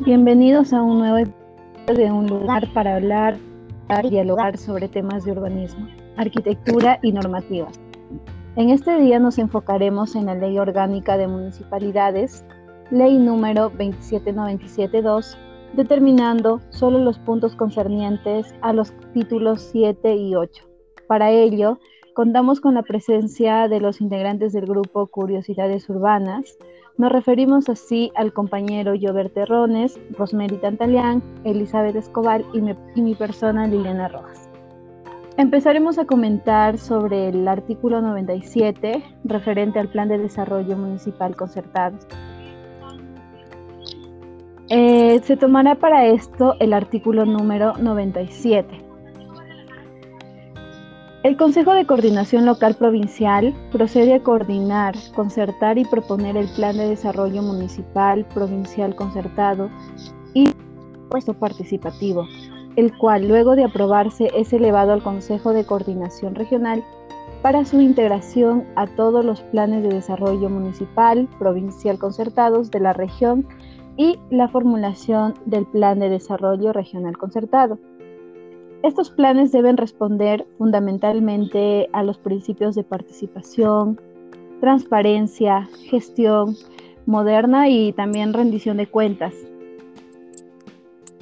Bienvenidos a un nuevo episodio de Un lugar para hablar y dialogar sobre temas de urbanismo, arquitectura y normativas. En este día nos enfocaremos en la Ley Orgánica de Municipalidades, Ley número 27972, determinando solo los puntos concernientes a los títulos 7 y 8. Para ello, contamos con la presencia de los integrantes del grupo Curiosidades Urbanas, nos referimos así al compañero Jover Terrones, Rosemary Tantalián, Elizabeth Escobar y mi, persona Liliana Rojas. Empezaremos a comentar sobre el artículo 97 referente al Plan de Desarrollo Municipal Concertado. Eh, se tomará para esto el artículo número 97. El Consejo de Coordinación Local Provincial procede a coordinar, concertar y proponer el Plan de Desarrollo Municipal Provincial Concertado y puesto participativo, el cual luego de aprobarse es elevado al Consejo de Coordinación Regional para su integración a todos los planes de desarrollo municipal, provincial concertados de la región y la formulación del Plan de Desarrollo Regional Concertado. Estos planes deben responder fundamentalmente a los principios de participación, transparencia, gestión moderna y también rendición de cuentas.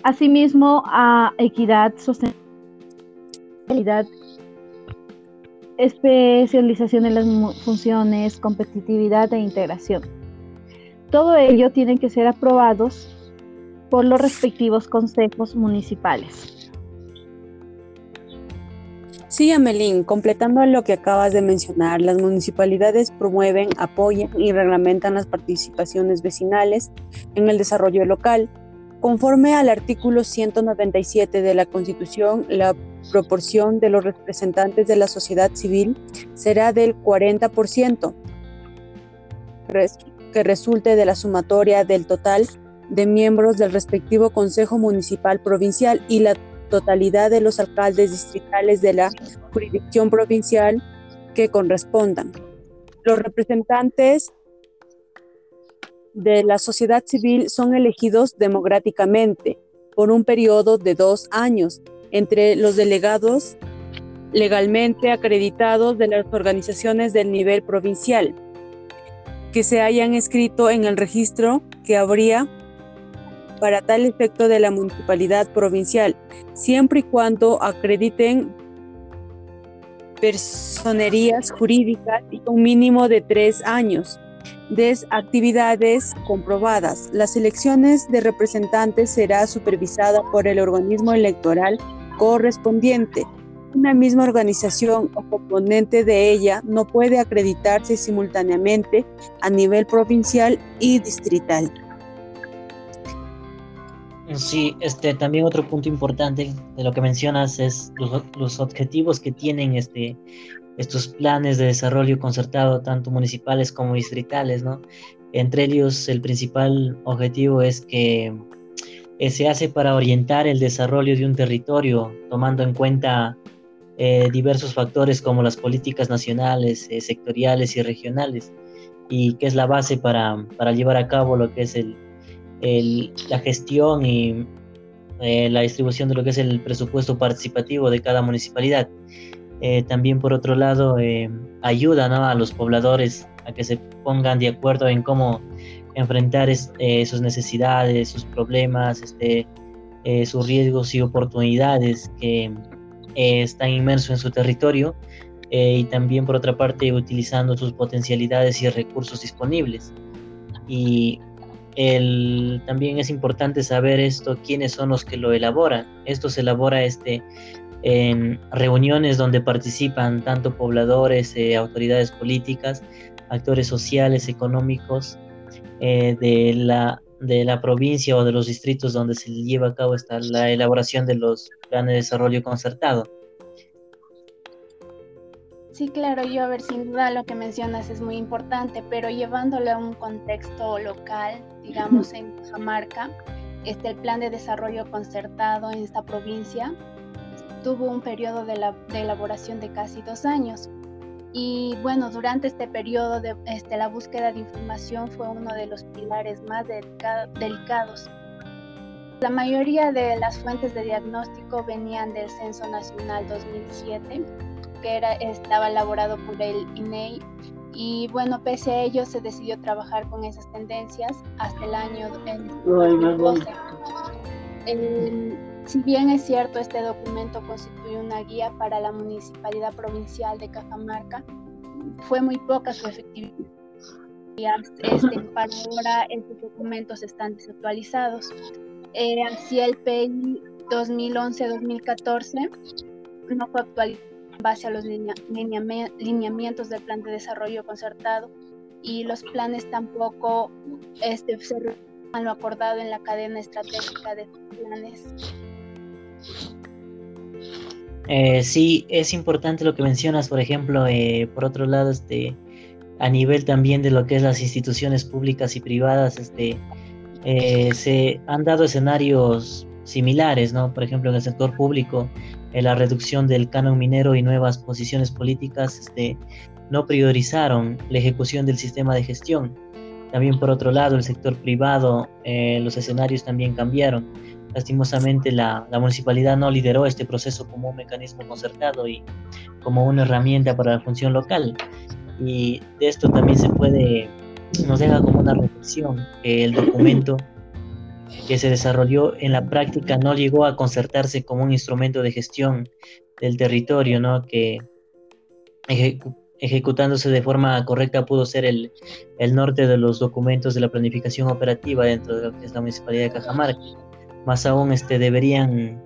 Asimismo, a equidad, sostenibilidad, especialización en las funciones, competitividad e integración. Todo ello tiene que ser aprobados por los respectivos consejos municipales. Sí, Amelín, completando lo que acabas de mencionar, las municipalidades promueven, apoyan y reglamentan las participaciones vecinales en el desarrollo local. Conforme al artículo 197 de la Constitución, la proporción de los representantes de la sociedad civil será del 40%, que resulte de la sumatoria del total de miembros del respectivo Consejo Municipal Provincial y la totalidad de los alcaldes distritales de la jurisdicción provincial que correspondan. Los representantes de la sociedad civil son elegidos democráticamente por un periodo de dos años entre los delegados legalmente acreditados de las organizaciones del nivel provincial que se hayan escrito en el registro que habría para tal efecto de la municipalidad provincial, siempre y cuando acrediten personerías jurídicas y un mínimo de tres años de actividades comprobadas. Las elecciones de representantes será supervisada por el organismo electoral correspondiente. Una misma organización o componente de ella no puede acreditarse simultáneamente a nivel provincial y distrital. Sí, este, también otro punto importante de lo que mencionas es los, objetivos que tienen este, estos planes de desarrollo concertado, tanto municipales como distritales, ¿no? Entre ellos, el principal objetivo es que eh, se hace para orientar el desarrollo de un territorio, tomando en cuenta eh, diversos factores como las políticas nacionales, eh, sectoriales y regionales, y que es la base para, para llevar a cabo lo que es el, la gestión y eh, la distribución de lo que es el presupuesto participativo de cada municipalidad. Eh, también por otro lado eh, ayuda a los pobladores a que se pongan de acuerdo en cómo enfrentar sus necesidades, sus problemas, este, sus riesgos y oportunidades que están inmersos en su territorio y también por otra parte utilizando sus potencialidades y recursos disponibles. Y también es importante saber esto, quiénes son los que lo elaboran. Esto se elabora este, en reuniones donde participan tanto pobladores, eh, autoridades políticas, actores sociales, económicos eh, de, la, de la provincia o de los distritos donde se lleva a cabo esta, la elaboración de los planes de desarrollo concertado. Sí, claro, yo a ver, sin duda lo que mencionas es muy importante, pero llevándolo a un contexto local, digamos en Cajamarca, este, el plan de desarrollo concertado en esta provincia tuvo un periodo de, la, de elaboración de casi dos años. Y bueno, durante este periodo de este, la búsqueda de información fue uno de los pilares más delicados. La mayoría de las fuentes de diagnóstico venían del Censo Nacional 2007, que era, estaba elaborado por el INEI. E y bueno, pese a ello, se decidió trabajar con esas tendencias hasta el año 2012. Si bien es cierto, este documento constituye una guía para la Municipalidad Provincial de Cajamarca, fue muy poca su efectividad. Este, para ahora estos documentos están desactualizados. Eh, así el PI 2011-2014 no fue actualizado base a los lineamientos del plan de desarrollo concertado y los planes tampoco este, se lo acordado en la cadena estratégica de planes. Eh, sí, es importante lo que mencionas, por ejemplo, eh, por otro lado, este, a nivel también de lo que es las instituciones públicas y privadas, este, eh, se han dado escenarios similares, ¿no? Por ejemplo, en el sector público, la reducción del canon minero y nuevas posiciones políticas este, no priorizaron la ejecución del sistema de gestión. También, por otro lado, el sector privado, los escenarios también cambiaron Lastimosamente la, municipalidad no lideró este proceso como un mecanismo concertado y como una herramienta para la función local. Y de esto también se puede, nos deja como una reflexión que el documento que se desarrolló en la práctica no llegó a concertarse como un instrumento de gestión del territorio, ¿no? que ejecutándose de forma correcta pudo ser el, el norte de los documentos de la planificación operativa dentro de lo que es la Municipalidad de Cajamarca más aún este, deberían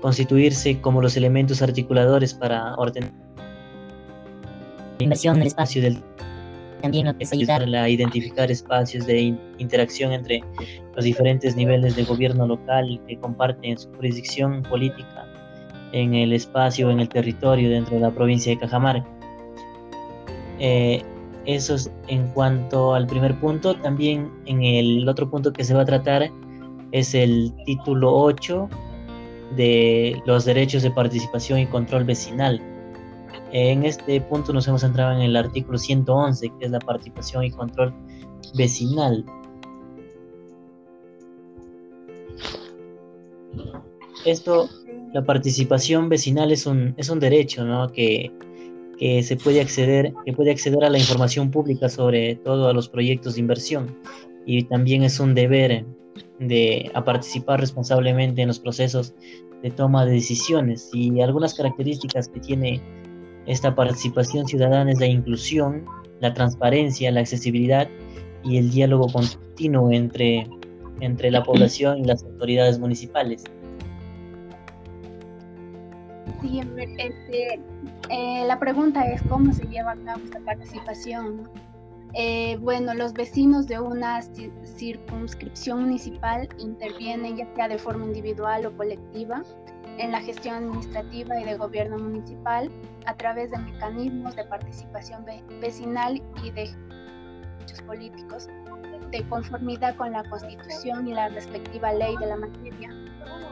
constituirse como los elementos articuladores para ordenar la inversión del espacio del también ayudar a identificar espacios de interacción entre los diferentes niveles de gobierno local que comparten su jurisdicción política en el espacio, en el territorio dentro de la provincia de Cajamarca. Eh, eso es en cuanto al primer punto. También en el otro punto que se va a tratar es el título 8 de los derechos de participación y control vecinal. En este punto nos hemos centrado en el artículo 111, que es la participación y control vecinal. Esto, la participación vecinal es un, es un derecho, ¿no? Que, que se puede acceder, que puede acceder a la información pública sobre todos los proyectos de inversión y también es un deber de a participar responsablemente en los procesos de toma de decisiones y algunas características que tiene esta participación ciudadana es la inclusión, la transparencia, la accesibilidad y el diálogo continuo entre, entre la población y las autoridades municipales. Sí, este, eh, la pregunta es cómo se lleva a cabo esta participación. Eh, bueno, los vecinos de una circunscripción municipal intervienen ya sea de forma individual o colectiva en la gestión administrativa y de gobierno municipal a través de mecanismos de participación vecinal y de hechos políticos de conformidad con la Constitución y la respectiva ley de la materia.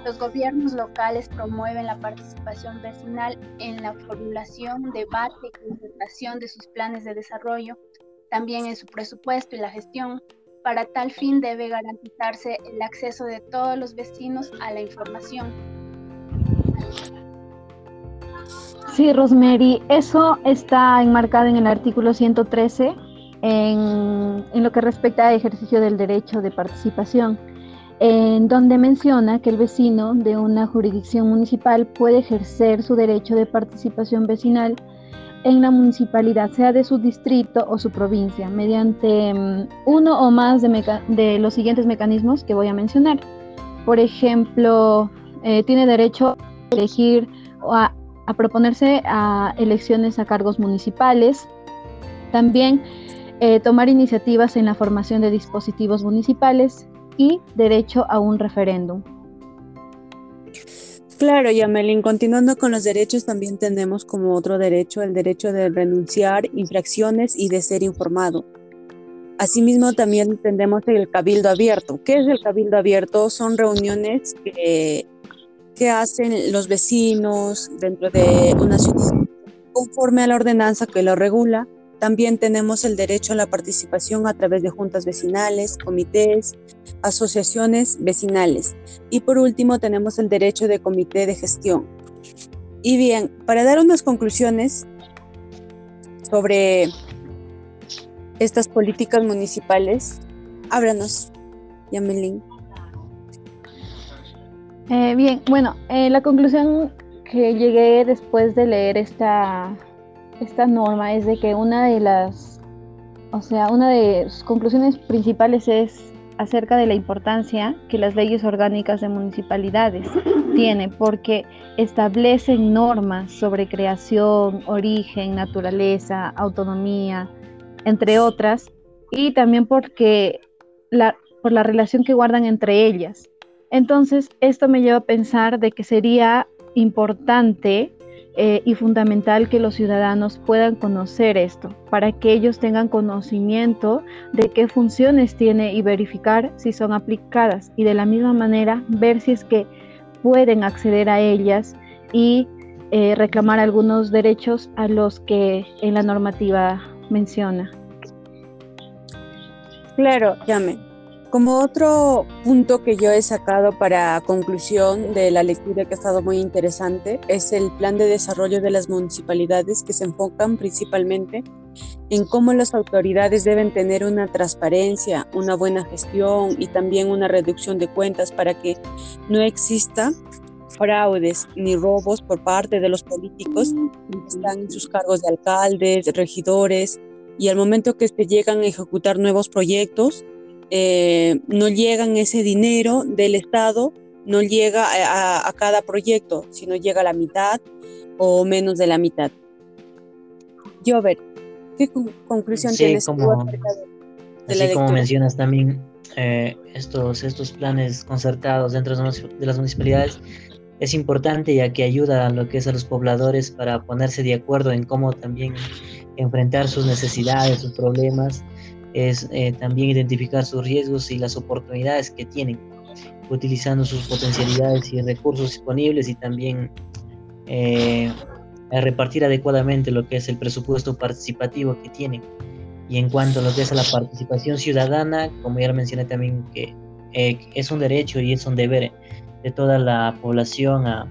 Los gobiernos locales promueven la participación vecinal en la formulación, debate y concertación de sus planes de desarrollo también en su presupuesto y la gestión. Para tal fin debe garantizarse el acceso de todos los vecinos a la información. Sí, Rosemary, eso está enmarcado en el artículo 113 en, lo que respecta al ejercicio del derecho de participación, en donde menciona que el vecino de una jurisdicción municipal puede ejercer su derecho de participación vecinal en la municipalidad, sea de su distrito o su provincia, mediante mm, uno o más de, los siguientes mecanismos que voy a mencionar. Por ejemplo, eh, tiene derecho a elegir o a, proponerse a elecciones a cargos municipales. También eh, tomar iniciativas en la formación de dispositivos municipales y derecho a un referéndum. Claro, Yamelin, continuando con los derechos, también tenemos como otro derecho el derecho de renunciar infracciones y de ser informado. Asimismo, también tenemos el cabildo abierto. ¿Qué es el cabildo abierto? Son reuniones que, que hacen los vecinos dentro de una ciudad conforme a la ordenanza que lo regula también tenemos el derecho a la participación a través de juntas vecinales, comités, asociaciones vecinales. Y por último tenemos el derecho de comité de gestión. Y bien, para dar unas conclusiones sobre estas políticas municipales, háblanos, Yamelín. Eh, bien, bueno, eh, la conclusión que llegué después de leer esta esta norma es de que una de las, o sea, una de sus conclusiones principales es acerca de la importancia que las leyes orgánicas de municipalidades tienen, porque establecen normas sobre creación, origen, naturaleza, autonomía, entre otras, y también porque la, por la relación que guardan entre ellas. Entonces, esto me lleva a pensar de que sería importante eh, y fundamental que los ciudadanos puedan conocer esto, para que ellos tengan conocimiento de qué funciones tiene y verificar si son aplicadas y de la misma manera ver si es que pueden acceder a ellas y eh, reclamar algunos derechos a los que en la normativa menciona. Claro, llame. Como otro punto que yo he sacado para conclusión de la lectura que ha estado muy interesante es el plan de desarrollo de las municipalidades que se enfocan principalmente en cómo las autoridades deben tener una transparencia, una buena gestión y también una reducción de cuentas para que no exista fraudes ni robos por parte de los políticos que están en sus cargos de alcaldes, regidores y al momento que se llegan a ejecutar nuevos proyectos, eh, no llegan ese dinero del Estado, no llega a, cada proyecto, sino llega a la mitad o menos de la mitad. Jover, ¿qué conclusión tienes como, así como mencionas también, eh, estos, estos planes concertados dentro de las municipalidades es importante ya que ayuda a lo que es a los pobladores para ponerse de acuerdo en cómo también enfrentar sus necesidades, sus problemas es eh, también identificar sus riesgos y las oportunidades que tienen, utilizando sus potencialidades y recursos disponibles y también eh, repartir adecuadamente lo que es el presupuesto participativo que tienen. Y en cuanto a lo que es a la participación ciudadana, como ya mencioné también, que eh, es un derecho y es un deber de toda la población a,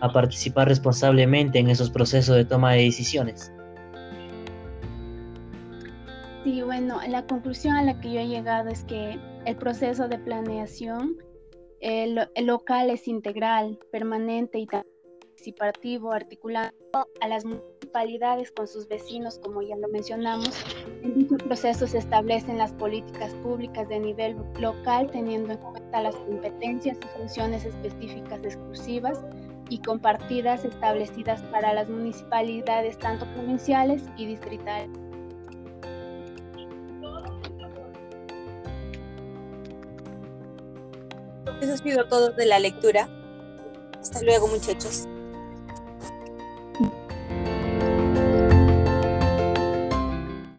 a participar responsablemente en esos procesos de toma de decisiones. Sí, bueno, la conclusión a la que yo he llegado es que el proceso de planeación el, local es integral, permanente y participativo, articulando a las municipalidades con sus vecinos, como ya lo mencionamos. En dicho proceso se establecen las políticas públicas de nivel local, teniendo en cuenta las competencias y funciones específicas exclusivas y compartidas establecidas para las municipalidades tanto provinciales y distritales. Eso ha sido de la lectura. Hasta luego, muchachos.